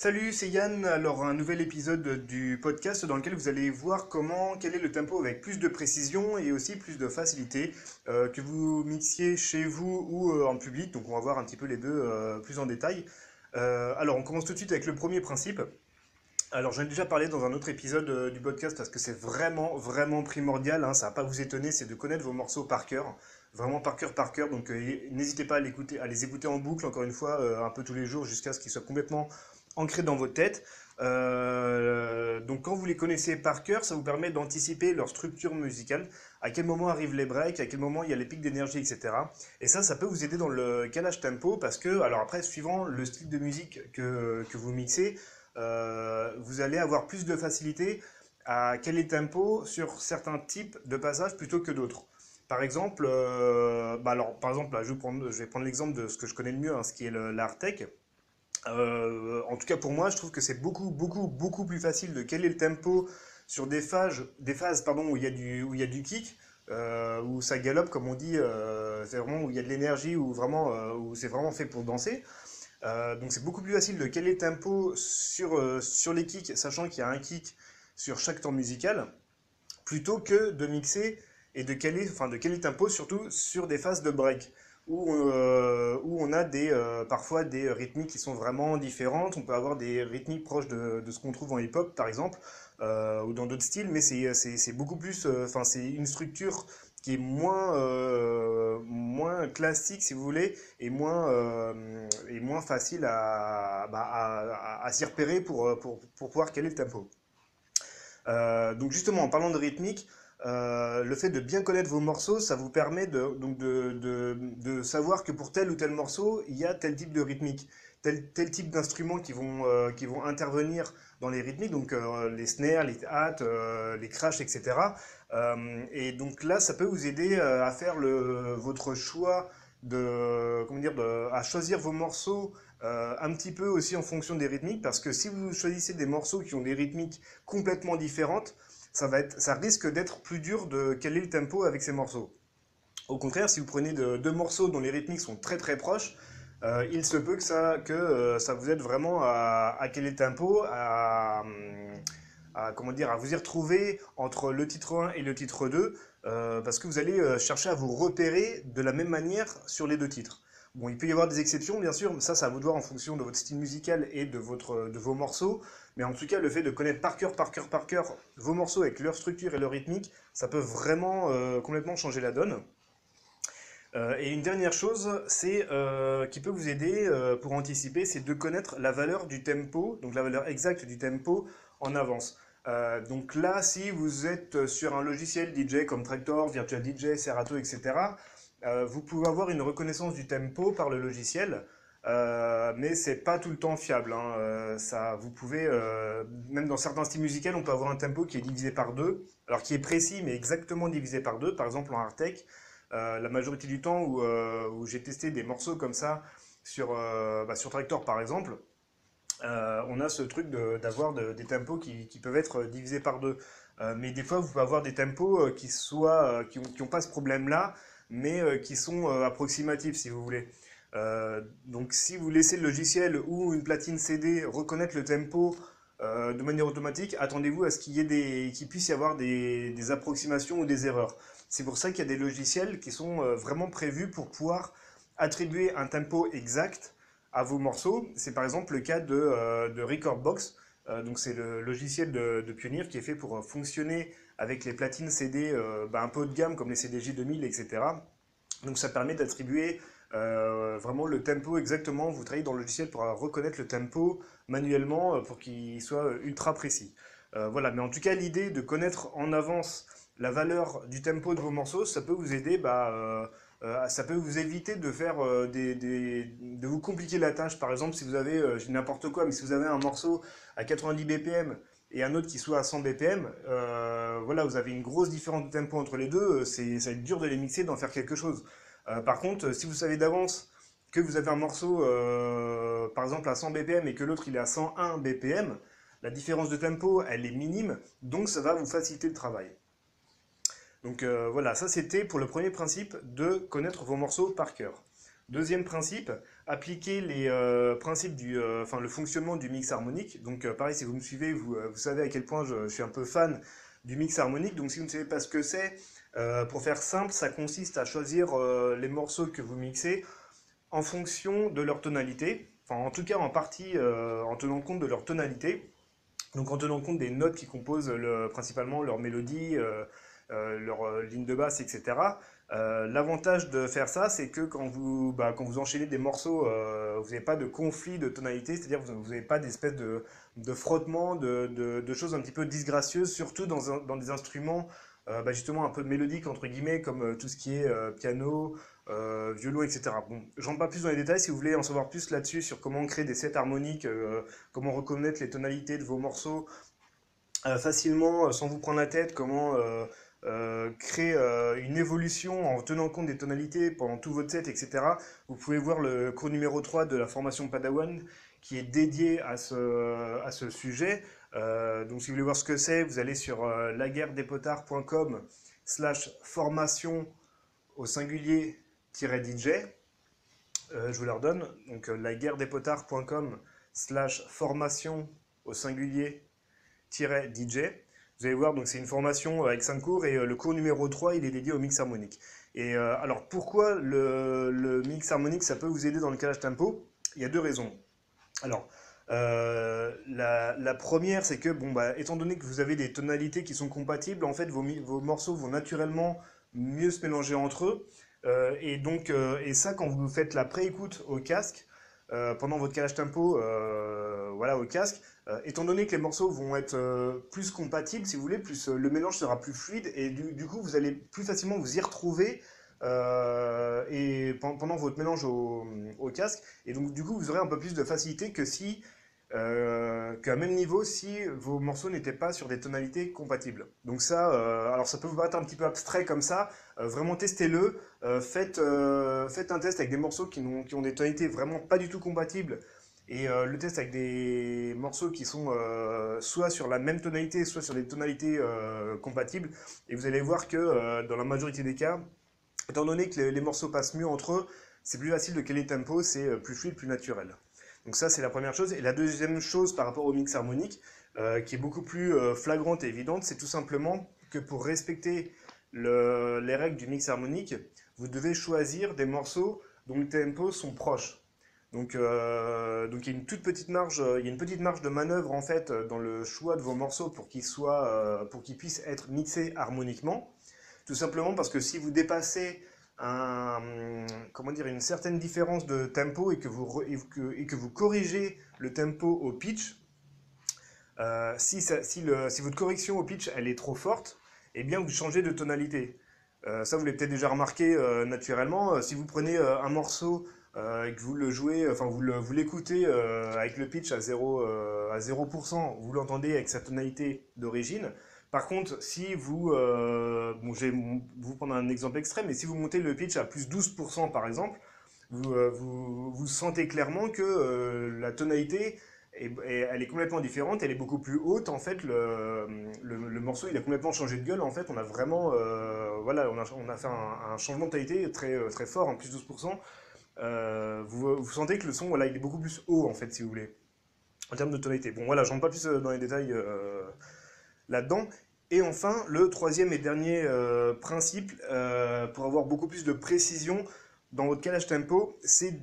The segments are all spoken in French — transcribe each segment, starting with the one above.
Salut, c'est Yann. Alors, un nouvel épisode du podcast dans lequel vous allez voir comment, quel est le tempo avec plus de précision et aussi plus de facilité, euh, que vous mixiez chez vous ou euh, en public. Donc, on va voir un petit peu les deux euh, plus en détail. Alors, on commence tout de suite avec le premier principe. Alors, j'en ai déjà parlé dans un autre épisode du podcast parce que c'est vraiment, vraiment primordial. hein, ça va pas vous étonner, c'est de connaître vos morceaux par cœur. Vraiment par cœur, par cœur. Donc, n'hésitez pas à, les écouter en boucle, encore une fois, un peu tous les jours jusqu'à ce qu'ils soient complètement ancrés dans votre tête. Euh, donc quand vous les connaissez par cœur, ça vous permet d'anticiper leur structure musicale, à quel moment arrivent les breaks, à quel moment il y a les pics d'énergie, etc. Et ça, ça peut vous aider dans le calage tempo parce que, alors après, suivant le style de musique que, que vous mixez, euh, vous allez avoir plus de facilité à caler le tempo sur certains types de passages plutôt que d'autres. Par exemple, euh, bah alors, par exemple là, je, vais prendre, l'exemple de ce que je connais le mieux, hein, ce qui est le- l'art tech. Euh, en tout cas pour moi, je trouve que c'est beaucoup, beaucoup, beaucoup plus facile de caler le tempo sur des phases, des phases pardon, où il y a du, kick, euh, où ça galope, comme on dit, euh, vraiment où il y a de l'énergie, où vraiment, où c'est vraiment fait pour danser. Donc c'est beaucoup plus facile de caler le tempo sur, sur les kicks, sachant qu'il y a un kick sur chaque temps musical, plutôt que de mixer et de caler, enfin de caler le tempo surtout sur des phases de break où, euh, où on a des, euh, parfois des rythmiques qui sont vraiment différentes. On peut avoir des rythmiques proches de, de ce qu'on trouve en hip-hop, par exemple, euh, ou dans d'autres styles, mais c'est beaucoup plus, enfin c'est une structure qui est moins, moins classique, si vous voulez, et moins, et moins facile à, bah, à, à- à s'y repérer pour, pour, pour pouvoir caler le tempo. Donc justement, en parlant de rythmique, euh, le fait de bien connaître vos morceaux, ça vous permet de, savoir que pour tel ou tel morceau, il y a tel type de rythmique, tel, type d'instruments euh, qui vont intervenir dans les rythmiques, donc euh, les snares, les hats, les crashs, etc. Et donc là, ça peut vous aider à faire votre choix de, à choisir vos morceaux un petit peu aussi en fonction des rythmiques, parce que si vous choisissez des morceaux qui ont des rythmiques complètement différentes, ça va être, ça risque d'être plus dur de caler le tempo avec ces morceaux. Au contraire, si vous prenez de- deux morceaux dont les rythmiques sont très très proches, euh, il se peut que ça, euh, vous aide vraiment à, caler le tempo, à, comment dire, à vous y retrouver entre le titre 1 et le titre 2, euh, parce que vous allez chercher à vous repérer de la même manière sur les deux titres. Bon, il peut y avoir des exceptions, bien sûr, mais ça, ça va vous de voir en fonction de votre style musical et de, votre, de vos morceaux. Mais en tout cas, le fait de connaître par cœur, par cœur, par cœur vos morceaux avec leur structure et leur rythmique, ça peut vraiment euh, complètement changer la donne. Euh, et une dernière chose, c'est euh, qui peut vous aider pour anticiper, c'est de connaître la valeur du tempo, donc la valeur exacte du tempo en avance. Donc là, si vous êtes sur un logiciel DJ comme Tractor, Virtual DJ, Serato, etc., euh, vous pouvez avoir une reconnaissance du tempo par le logiciel, euh, mais c'est pas tout le temps fiable. hein. Euh, ça, vous pouvez, euh, même dans certains styles musicaux, on peut avoir un tempo qui est divisé par deux, alors qui est précis, mais exactement divisé par deux. Par exemple, en hardtech, la majorité du temps où, j'ai testé des morceaux comme ça sur, bah, sur Tractor, par exemple, on a ce truc de- d'avoir de- des tempos qui, peuvent être divisés par deux. Mais des fois, vous pouvez avoir des tempos qui soient, qui ont, qui ont pas ce problème-là, mais euh, qui sont euh, approximatifs, si vous voulez. Euh, donc, si vous laissez le logiciel ou une platine CD reconnaître le tempo de manière automatique, attendez-vous à ce qu'il y puisse y avoir des, approximations ou des erreurs. C'est pour ça qu'il y a des logiciels qui sont vraiment prévus pour pouvoir attribuer un tempo exact à vos morceaux. C'est par exemple le cas de, Recordbox. Donc c'est le logiciel de, de Pioneer qui est fait pour fonctionner avec les platines CD euh, bah, un peu haut de gamme comme les CDJ 2000, etc. Donc ça permet d'attribuer euh, vraiment le tempo exactement. Vous travaillez dans le logiciel pour reconnaître le tempo manuellement euh, pour qu'il soit ultra précis. Voilà, mais en tout cas l'idée de connaître en avance la valeur du tempo de vos morceaux, ça peut vous aider bah, ça peut vous éviter de faire de vous compliquer la tâche. Par exemple, si vous avez, n'importe quoi, mais si vous avez un morceau à 90 BPM et un autre qui soit à 100 BPM, euh, voilà, vous avez une grosse différence de tempo entre les deux. euh, C'est, ça va être dur de les mixer, d'en faire quelque chose. Euh, par contre, si vous savez d'avance que vous avez un morceau, par exemple à 100 BPM et que l'autre il est à 101 BPM, la différence de tempo, elle est minime, donc ça va vous faciliter le travail. Donc voilà, ça c'était pour le premier principe de connaître vos morceaux par cœur. Deuxième principe, appliquer les euh, principes du, euh, le fonctionnement du mix harmonique. Donc euh, pareil, si vous me suivez, vous, vous savez à quel point je, suis un peu fan du mix harmonique. Donc si vous ne savez pas ce que c'est, pour faire simple, ça consiste à choisir les morceaux que vous mixez en fonction de leur tonalité. Enfin, en tout cas, en partie, en tenant compte de leur tonalité. Donc en tenant compte des notes qui composent le, principalement leur mélodie, leur ligne de basse, etc. Euh, l'avantage de faire ça, c'est que quand vous, bah, quand vous enchaînez des morceaux, euh, vous n'avez pas de conflit de tonalité, c'est-à-dire vous n'avez pas d'espèce de, de frottement, de, de, choses un petit peu disgracieuses, surtout dans, dans des instruments euh, bah, justement un peu mélodiques, entre guillemets, comme tout ce qui est piano, violon, etc. Bon, rentre pas plus dans les détails, si vous voulez en savoir plus là-dessus, sur comment créer des sets harmoniques, comment reconnaître les tonalités de vos morceaux facilement, sans vous prendre la tête, comment euh, créer euh, une évolution en tenant compte des tonalités pendant tout votre set, etc. Vous pouvez voir le cours numéro 3 de la formation Padawan qui est dédié à ce, à ce sujet. Euh, donc si vous voulez voir ce que c'est, vous allez sur laguerredespotards.com slash formation au singulier DJ. je vous la redonne, donc laguerredespotards.com slash formation au singulier DJ. Vous allez voir, c'est une formation avec 5 cours et euh, le cours numéro 3, il est dédié au mix harmonique. Et euh, alors pourquoi le, mix harmonique, ça peut vous aider dans le calage tempo? Il y a deux raisons. Alors, euh, la, première, c'est que, bon, bah, étant donné que vous avez des tonalités qui sont compatibles, en fait, vos, vos morceaux vont naturellement mieux se mélanger entre eux. et donc, et ça, quand vous faites la pré-écoute au casque, pendant votre calage tempo, voilà, au casque, euh, étant donné que les morceaux vont être euh, plus compatibles, si vous voulez, plus euh, le mélange sera plus fluide et du, coup vous allez plus facilement vous y retrouver et pendant votre mélange au, casque. Et donc du coup vous aurez un peu plus de facilité que si qu'à même niveau si vos morceaux n'étaient pas sur des tonalités compatibles. Donc ça, alors ça peut vous paraître un petit peu abstrait comme ça, vraiment testez-le, faites, un test avec des morceaux qui ont, des tonalités vraiment pas du tout compatibles et euh, le test avec des morceaux qui sont euh, soit sur la même tonalité, soit sur des tonalités euh, compatibles. Et vous allez voir que dans la majorité des cas, étant donné que les, morceaux passent mieux entre eux, c'est plus facile de caler le tempo, c'est plus fluide, plus naturel. Donc ça, c'est la première chose. Et la deuxième chose par rapport au mix harmonique, qui est beaucoup plus flagrante et évidente, c'est tout simplement que pour respecter les règles du mix harmonique, vous devez choisir des morceaux dont les tempos sont proches. Donc, euh, donc il y a une toute petite marge, il y a une petite marge de manœuvre en fait dans le choix de vos morceaux pour qu'ils soient, euh, pour qu'ils puissent être mixés harmoniquement. Tout simplement parce que si vous dépassez un, comment dire, une certaine différence de tempo et que vous, et que, et que vous corrigez le tempo au pitch, euh, si, si, le, si, votre correction au pitch elle est trop forte, eh bien vous changez de tonalité. ça vous l'avez peut-être déjà remarqué naturellement. si vous prenez un morceau euh, et que vous le jouez, enfin vous l'écoutez euh, avec le pitch à 0%, euh, à 0% vous l'entendez avec sa tonalité d'origine. Par contre, si vous, bon, je vais vous prendre un exemple extrême, mais si vous montez le pitch à plus 12% par exemple, vous, vous, vous, sentez clairement que la tonalité, est, elle est complètement différente, elle est beaucoup plus haute en fait, le, le, morceau il a complètement changé de gueule en fait, on a vraiment, voilà, on a, on a fait un, changement de tonalité très, très fort, en plus 12%, euh, vous, sentez que le son, voilà, il est beaucoup plus haut, en fait, si vous voulez, en termes de tonalité. Bon, voilà, je rentre pas plus euh, dans les détails euh, là-dedans. Et enfin, le troisième et dernier principe, pour avoir beaucoup plus de précision dans votre calage tempo, c'est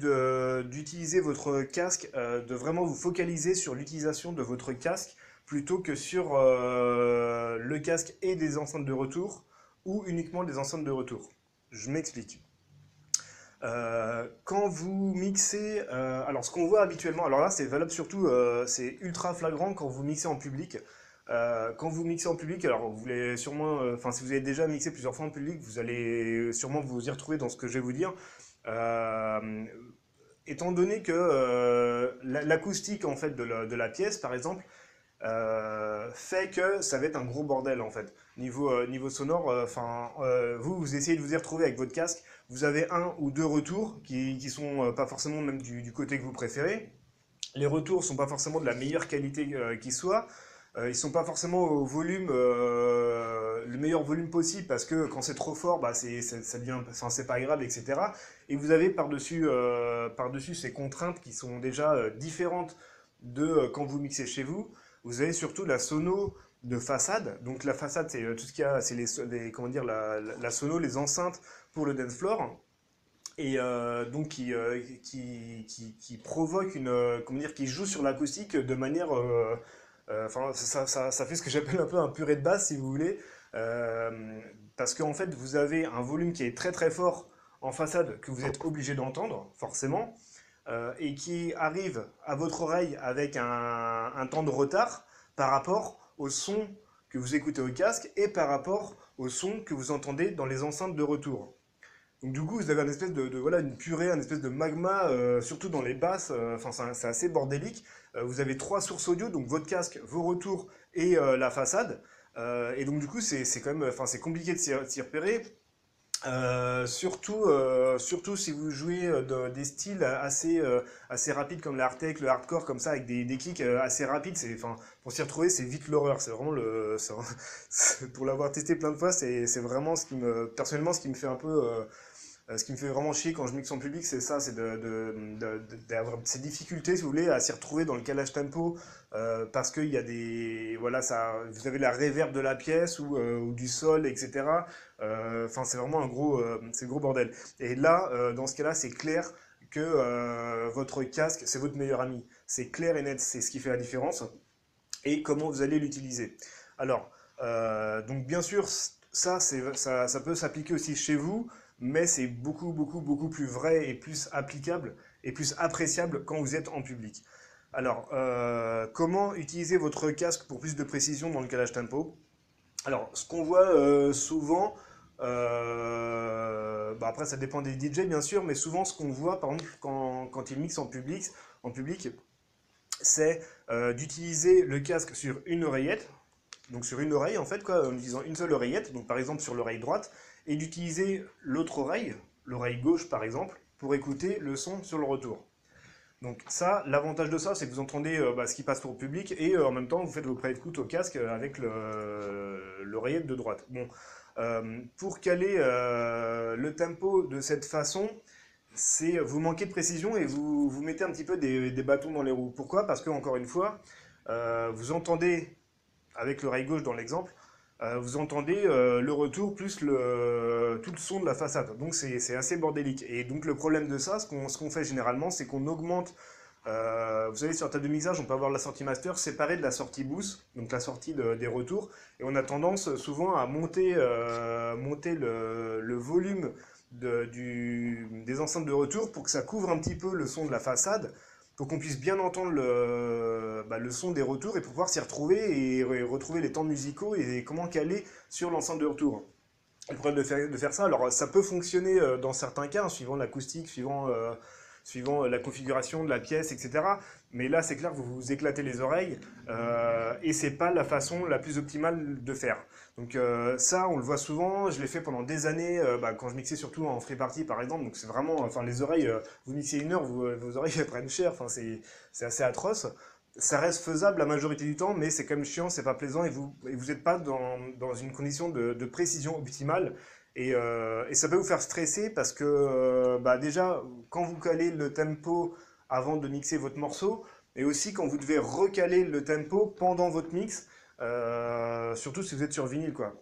d'utiliser votre casque, de vraiment vous focaliser sur l'utilisation de votre casque plutôt que sur le casque et des enceintes de retour ou uniquement des enceintes de retour. Je m'explique. Euh, quand vous mixez, euh, alors ce qu'on voit habituellement, alors là c'est valable surtout, euh, c'est ultra flagrant quand vous mixez en public. Quand vous mixez en public, alors vous voulez sûrement, enfin si vous avez déjà mixé plusieurs fois en public, vous allez sûrement vous y retrouver dans ce que je vais vous dire. étant donné que l'acoustique en fait de la, pièce, par exemple, fait que ça va être un gros bordel en fait. Niveau, niveau sonore, enfin, vous, vous essayez de vous y retrouver avec votre casque, vous avez un ou deux retours qui, qui sont euh, pas forcément même du, côté que vous préférez. Les retours sont pas forcément de la meilleure qualité euh, qui soit. Euh, ils sont pas forcément au volume, euh, le meilleur volume possible parce que quand c'est trop fort, bah c'est, ça devient, c'est pas grave, etc. Et vous avez par-dessus, euh, par-dessus ces contraintes qui sont déjà euh, différentes de quand vous mixez chez vous. Vous avez surtout la sono de façade. Donc la façade, c'est tout ce qu'il y a, c'est les, comment dire, la, la, sono, les enceintes pour le dance floor et donc qui, qui, qui, provoque une, comment dire, qui joue sur l'acoustique de manière, enfin ça, fait ce que j'appelle un peu un purée de basse si vous voulez, Euh, parce qu'en fait vous avez un volume qui est très très fort en façade que vous êtes obligé d'entendre forcément euh, et qui arrive à votre oreille avec un, un temps de retard par rapport au son que vous écoutez au casque et par rapport au son que vous entendez dans les enceintes de retour. Donc du coup, vous avez une espèce de, voilà, une purée, une espèce de magma, euh, surtout dans les basses. euh, Enfin, c'est assez bordélique. Euh, vous avez trois sources audio, donc votre casque, vos retours et la façade. Et donc du coup, c'est quand même, enfin, c'est compliqué de s'y repérer. Surtout, surtout si vous jouez de- des styles assez, assez rapides comme l'hard tech, le hardcore, comme ça, avec des, des kicks assez rapides, enfin, pour s'y retrouver, c'est vite l'horreur. C'est vraiment le, pour l'avoir testé plein de fois, c'est, vraiment ce qui me, personnellement, ce qui me fait un peu, euh, ce qui me fait vraiment chier quand je mixe en public, c'est ça, c'est d'avoir ces difficultés, si vous voulez, à s'y retrouver dans le calage tempo, euh, parce qu'il y a des, voilà, ça, vous avez la réverb de la pièce ou, euh, du sol, etc. Enfin, c'est vraiment un gros, gros bordel. Et là, dans ce cas-là, c'est clair que votre casque, c'est votre meilleur ami. C'est clair et net, c'est ce qui fait la différence. Et comment vous allez l'utiliser. Alors, donc bien sûr, ça, ça peut s'appliquer aussi chez vous, mais c'est beaucoup, beaucoup, beaucoup plus vrai et plus applicable et plus appréciable quand vous êtes en public. Alors, euh, comment utiliser votre casque pour plus de précision dans le calage tempo? Alors, ce qu'on voit euh, souvent, euh, bah après ça dépend des DJ bien sûr, mais souvent ce qu'on voit par exemple quand, quand ils mixent en public, en public, c'est d'utiliser le casque sur une oreillette, donc sur une oreille en fait, quoi, en utilisant une seule oreillette, donc par exemple sur l'oreille droite, et d'utiliser l'autre oreille, l'oreille gauche par exemple, pour écouter le son sur le retour. Donc ça, l'avantage de ça, c'est que vous entendez euh, bah, ce qui passe pour le public et euh, en même temps vous faites vos pré-écoutes au casque euh, avec le- l'oreillette de droite. Bon, pour caler le tempo de cette façon, c'est vous manquez de précision et vous, vous mettez un petit peu des, des bâtons dans les roues. Pourquoi? Parce que encore une fois, vous entendez avec l'oreille gauche dans l'exemple, vous entendez euh, le retour plus tout le son de la façade. Donc c'est assez bordélique. Et donc le problème de ça, ce qu'on fait généralement, c'est qu'on augmente. euh, vous savez, sur la table de mixage, on peut avoir la sortie master séparée de la sortie boost, donc la sortie de- des retours. Et on a tendance souvent à monter, euh, le, volume des enceintes de retour pour que ça couvre un petit peu le son de la façade, pour qu'on puisse bien entendre le, bah, son des retours et pouvoir s'y retrouver et re- retrouver les temps musicaux et comment caler sur l'enceinte de retour. Le problème de faire, de faire ça, alors ça peut fonctionner euh, dans certains cas, hein, suivant l'acoustique, suivant, euh, suivant la configuration de la pièce, etc. Mais là, c'est clair vous vous éclatez les oreilles euh, et c'est pas la façon la plus optimale de faire. Donc euh, ça, on le voit souvent. Je l'ai fait pendant des années euh, bah, quand je mixais surtout en free party, par exemple. Donc c'est vraiment, enfin les oreilles, euh, vous mixez une heure, vous- vos oreilles prennent cher. Enfin c'est assez atroce. Ça reste faisable la majorité du temps, mais c'est quand même chiant, c'est pas plaisant et vous et vous n'êtes pas dans, dans une condition de, précision optimale. Et, ça peut vous faire stresser parce que bah déjà, quand vous calez le tempo avant de mixer votre morceau, et aussi quand vous devez recaler le tempo pendant votre mix, surtout si vous êtes sur vinyle, quoi.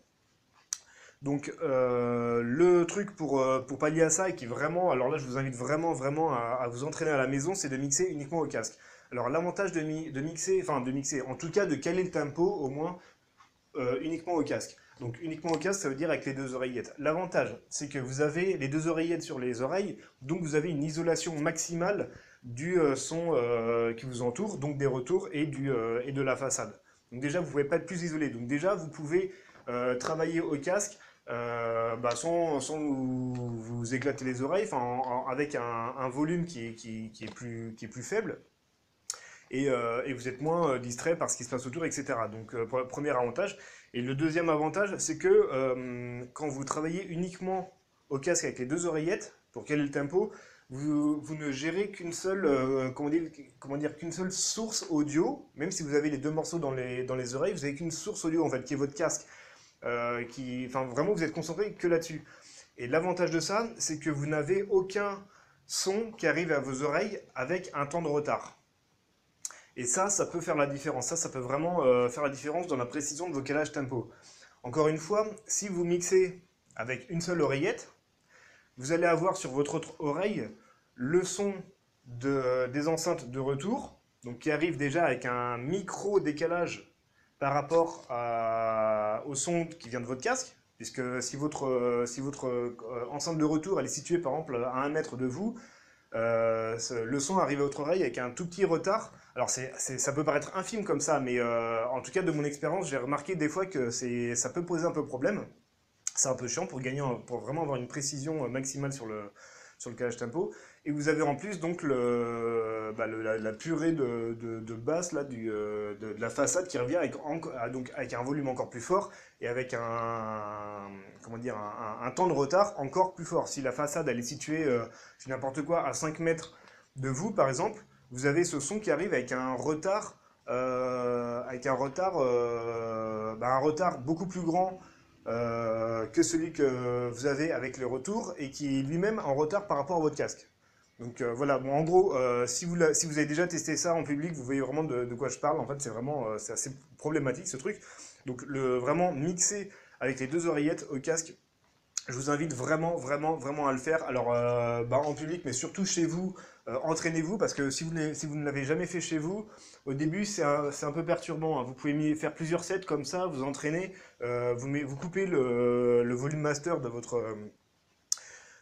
Donc euh, le truc pour, euh, pour pallier à ça et qui vraiment, alors là je vous invite vraiment vraiment à, vous entraîner à la maison, c'est de mixer uniquement au casque. Alors l'avantage de, mi- de mixer, enfin de mixer, en tout cas de caler le tempo au moins euh, uniquement au casque. Donc uniquement au casque, ça veut dire avec les deux oreillettes. L'avantage, c'est que vous avez les deux oreillettes sur les oreilles, donc vous avez une isolation maximale du euh, son euh, qui vous entoure, donc des retours et, euh, et de la façade. Donc déjà, vous ne pouvez pas être plus isolé. Donc déjà, vous pouvez euh, travailler au casque euh, bah, sans, sans vous, éclater les oreilles, avec un, volume qui est, qui, est plus, qui est plus faible et, euh, et vous êtes moins distrait par ce qui se passe autour, etc. Donc, pre- premier avantage. Et le deuxième avantage, c'est que quand vous travaillez uniquement au casque avec les deux oreillettes, pour caler le tempo, vous, ne gérez qu'une seule, euh, comment dire, qu'une seule source audio, même si vous avez les deux morceaux dans les, dans les oreilles, vous avez qu'une source audio en fait, qui est votre casque. Euh, qui, enfin, vraiment, vous êtes concentré que là-dessus. Et l'avantage de ça, c'est que vous n'avez aucun son qui arrive à vos oreilles avec un temps de retard. Et ça, ça peut faire la différence. Ça, ça peut vraiment euh, faire la différence dans la précision de vos calages tempo. Encore une fois, si vous mixez avec une seule oreillette, vous allez avoir sur votre autre oreille le son de, des enceintes de retour, donc qui arrive déjà avec un micro décalage par rapport au son qui vient de votre casque, puisque si votre, si votre euh, enceinte de retour elle est située par exemple à un mètre de vous, euh, le son arrive à votre oreille avec un tout petit retard. Alors c'est, ça peut paraître infime comme ça, mais euh, en tout cas de mon expérience, j'ai remarqué des fois que ça peut poser un peu problème. C'est un peu chiant pour gagner, pour vraiment avoir une précision maximale sur le, sur le calage tempo. Et vous avez en plus donc le, bah, la, purée de, de, basse là, du, euh, de, la façade qui revient avec, ah, donc, avec un volume encore plus fort et avec un, comment dire, un, temps de retard encore plus fort. Si la façade elle est située, euh, n'importe quoi, à 5 mètres de vous par exemple, vous avez ce son qui arrive avec un retard, euh, avec un retard, euh, bah, un retard beaucoup plus grand que celui que vous avez avec le retour et qui est lui-même en retard par rapport à votre casque. Donc euh, voilà, bon, en gros, euh, si, vous si vous avez déjà testé ça en public, vous voyez vraiment de, quoi je parle. En fait, c'est vraiment euh, c'est assez problématique ce truc. Donc le, vraiment mixer avec les deux oreillettes au casque, je vous invite vraiment, vraiment, vraiment à le faire. Alors bah, en public, mais surtout chez vous, entraînez-vous parce que si vous, si vous ne l'avez jamais fait chez vous, au début c'est un, un, peu perturbant. Hein. Vous pouvez faire plusieurs sets comme ça, vous entraînez, vous, met, vous coupez le, volume master de votre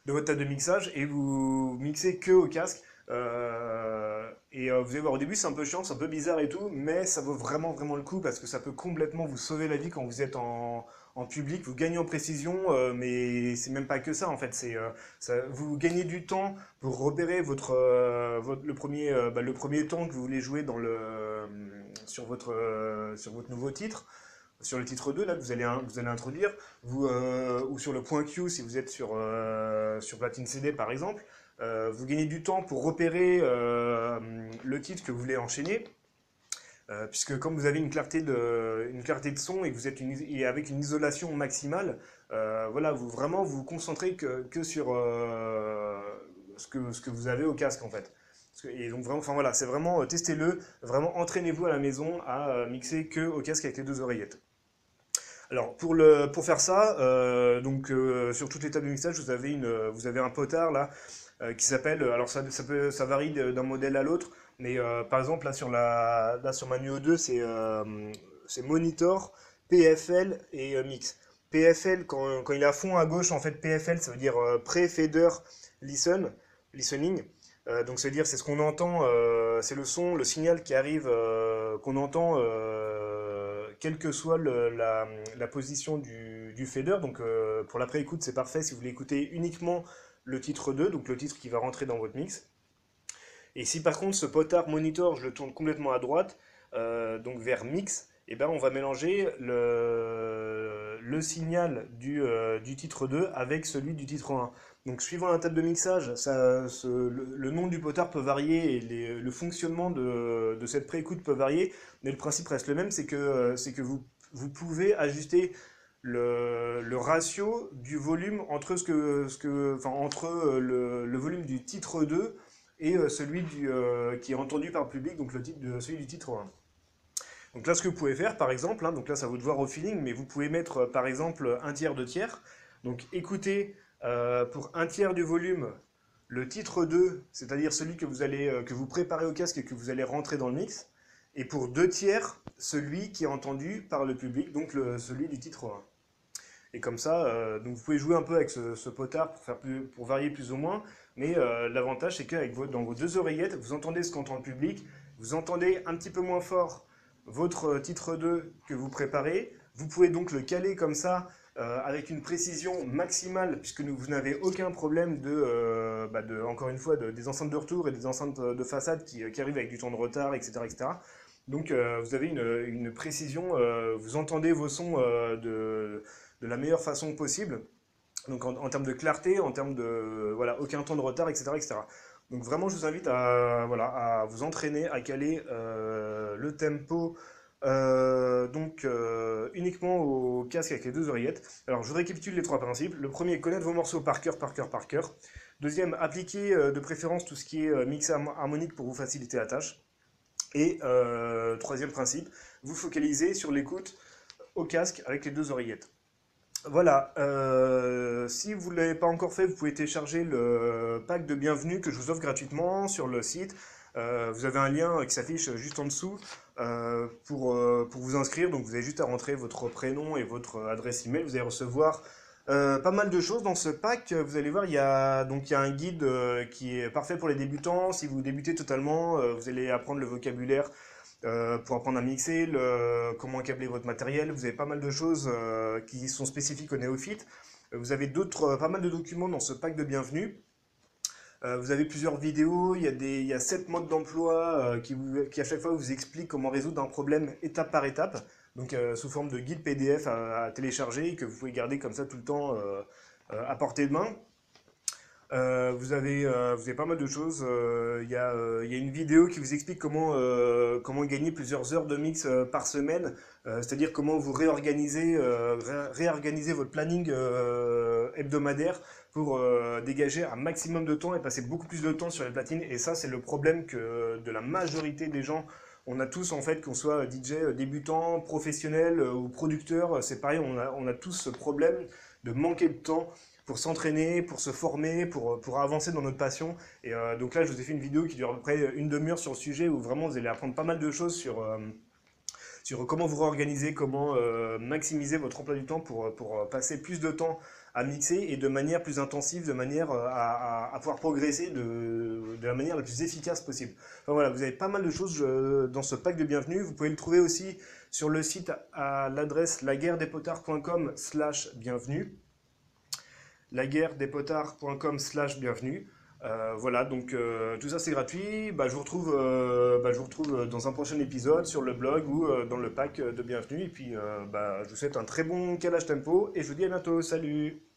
de votre table de mixage et vous mixez que au casque. Euh, et euh, vous allez voir, au début c'est un peu chiant, c'est un peu bizarre et tout, mais ça vaut vraiment vraiment le coup parce que ça peut complètement vous sauver la vie quand vous êtes en, en public, vous gagnez en précision, euh, mais c'est même pas que ça en fait, c'est vous gagnez du temps pour repérer votre, votre le premier bah, le premier temps que vous voulez jouer dans le sur votre sur votre nouveau titre. Sur le titre 2 là, que vous allez, vous allez introduire, euh, ou sur le point Q si vous êtes sur, euh, sur Platine CD par exemple, euh, vous gagnez du temps pour repérer le titre que vous voulez enchaîner, puisque comme vous avez une clarté de, une clarté de son et vous êtes et avec une isolation maximale, voilà, vous vraiment vous concentrez que, que sur ce, que, ce que vous avez au casque en fait. Et donc vraiment, enfin voilà, c'est vraiment testez-le, vraiment entraînez-vous à la maison à mixer que au casque avec les deux oreillettes. Alors pour, le, pour faire ça, euh, donc euh, sur toutes les tables de mixage, vous avez, une, vous avez un potard là euh, qui s'appelle, alors ça, ça, peut, ça varie d'un modèle à l'autre, mais par exemple là sur, la, là, sur ma Nuo 2, c'est Monitor, PFL et Mix. PFL, quand, quand, il est à fond à gauche, en fait PFL, ça veut dire Pre-Fader Listen, Listening. donc ça veut dire c'est ce qu'on entend, c'est le son, le signal qui arrive, qu'on entend quelle que soit la, position du, du fader. Donc euh, pour la pré-écoute, c'est parfait si vous voulez écouter uniquement le titre 2, donc le titre qui va rentrer dans votre mix. Et si par contre ce potard monitor, je le tourne complètement à droite, euh, donc vers mix, et eh ben on va mélanger le, signal du, euh, titre 2 avec celui du titre 1. Donc suivant la table de mixage, le, nom du potard peut varier et le fonctionnement de, de cette préécoute peut varier, mais le principe reste le même, c'est que, euh, vous, pouvez ajuster le, ratio du volume entre, ce que, entre le, le volume du titre 2 et euh, celui du, qui est entendu par le public, donc le titre de, celui du titre 1. Donc là, ce que vous pouvez faire, par exemple, hein, donc là, ça va vous devoir au feeling, mais vous pouvez mettre, par exemple, un tiers, deux tiers. Donc écoutez euh, pour un tiers du volume, le titre 2, c'est-à-dire celui que vous, allez, euh, que vous préparez au casque et que vous allez rentrer dans le mix. Et pour deux tiers, celui qui est entendu par le public, donc celui du titre 1. Et comme ça, euh, donc vous pouvez jouer un peu avec ce, potard pour varier plus ou moins, mais l'avantage c'est que vos, dans vos deux oreillettes, vous entendez ce qu'entend le public, vous entendez un petit peu moins fort votre titre 2 que vous préparez, vous pouvez donc le caler comme ça euh, avec une précision maximale, puisque vous n'avez aucun problème de, euh, bah, encore une fois, de, des enceintes de retour et des enceintes de façade qui, arrivent avec du temps de retard, etc. etc. Donc euh, vous avez une, précision, vous entendez vos sons de, la meilleure façon possible. Donc en, termes de clarté, en termes de voilà, aucun temps de retard, etc., etc. Donc vraiment, je vous invite à, voilà, à vous entraîner, à caler euh, le tempo euh, donc euh, uniquement au casque avec les deux oreillettes. Alors je récapitule les trois principes. Le premier, connaître vos morceaux par cœur, par cœur, par cœur. Deuxième, appliquer de préférence tout ce qui est mix harmonique pour vous faciliter la tâche. Et troisième principe, vous focaliser sur l'écoute au casque avec les deux oreillettes. Voilà, euh, si vous ne l'avez pas encore fait, vous pouvez télécharger le pack de bienvenue que je vous offre gratuitement sur le site. Euh, vous avez un lien qui s'affiche juste en dessous euh, pour, vous inscrire. Donc vous avez juste à rentrer votre prénom et votre adresse email. Vous allez recevoir pas mal de choses dans ce pack. Vous allez voir, il y a un guide qui est parfait pour les débutants. Si vous débutez totalement, vous allez apprendre le vocabulaire euh, pour apprendre à mixer, comment câbler votre matériel. Vous avez pas mal de choses euh, qui sont spécifiques aux néophytes. Vous avez d'autres, pas mal de documents dans ce pack de bienvenue. Euh, vous avez plusieurs vidéos, il y a, des, il y a 7 modes d'emploi qui, qui, à chaque fois vous expliquent comment résoudre un problème étape par étape, donc sous forme de guide PDF à, à, télécharger et que vous pouvez garder comme ça tout le temps à portée de main. Euh, vous, avez, euh, vous avez pas mal de choses. Euh, il y, a, une vidéo qui vous explique comment, gagner plusieurs heures de mix par semaine, c'est-à-dire comment vous réorganisez, votre planning hebdomadaire pour dégager un maximum de temps et passer beaucoup plus de temps sur les platines. Et ça, c'est le problème que de la majorité des gens on a tous en fait, qu'on soit DJ débutant, professionnel ou producteur, c'est pareil, on a tous ce problème de manquer de temps pour s'entraîner, pour se former, pour, pour avancer dans notre passion. Et euh, donc là, je vous ai fait une vidéo qui dure à peu près une demi-heure sur le sujet où vraiment vous allez apprendre pas mal de choses sur, euh, sur comment vous réorganiser, comment euh, maximiser votre emploi du temps pour, pour passer plus de temps à mixer et de manière plus intensive, de manière à, à, pouvoir progresser de, de, la manière la plus efficace possible. Enfin voilà, vous avez pas mal de choses dans ce pack de bienvenue. Vous pouvez le trouver aussi sur le site à l'adresse laguerredespotards.com slash bienvenue laguerredespotards.com slash bienvenue. Euh, voilà, donc euh, tout ça c'est gratuit. Bah, je, vous retrouve, euh, bah, je vous retrouve dans un prochain épisode sur le blog ou dans le pack de bienvenue. Et puis bah, je vous souhaite un très bon calage tempo et je vous dis à bientôt. Salut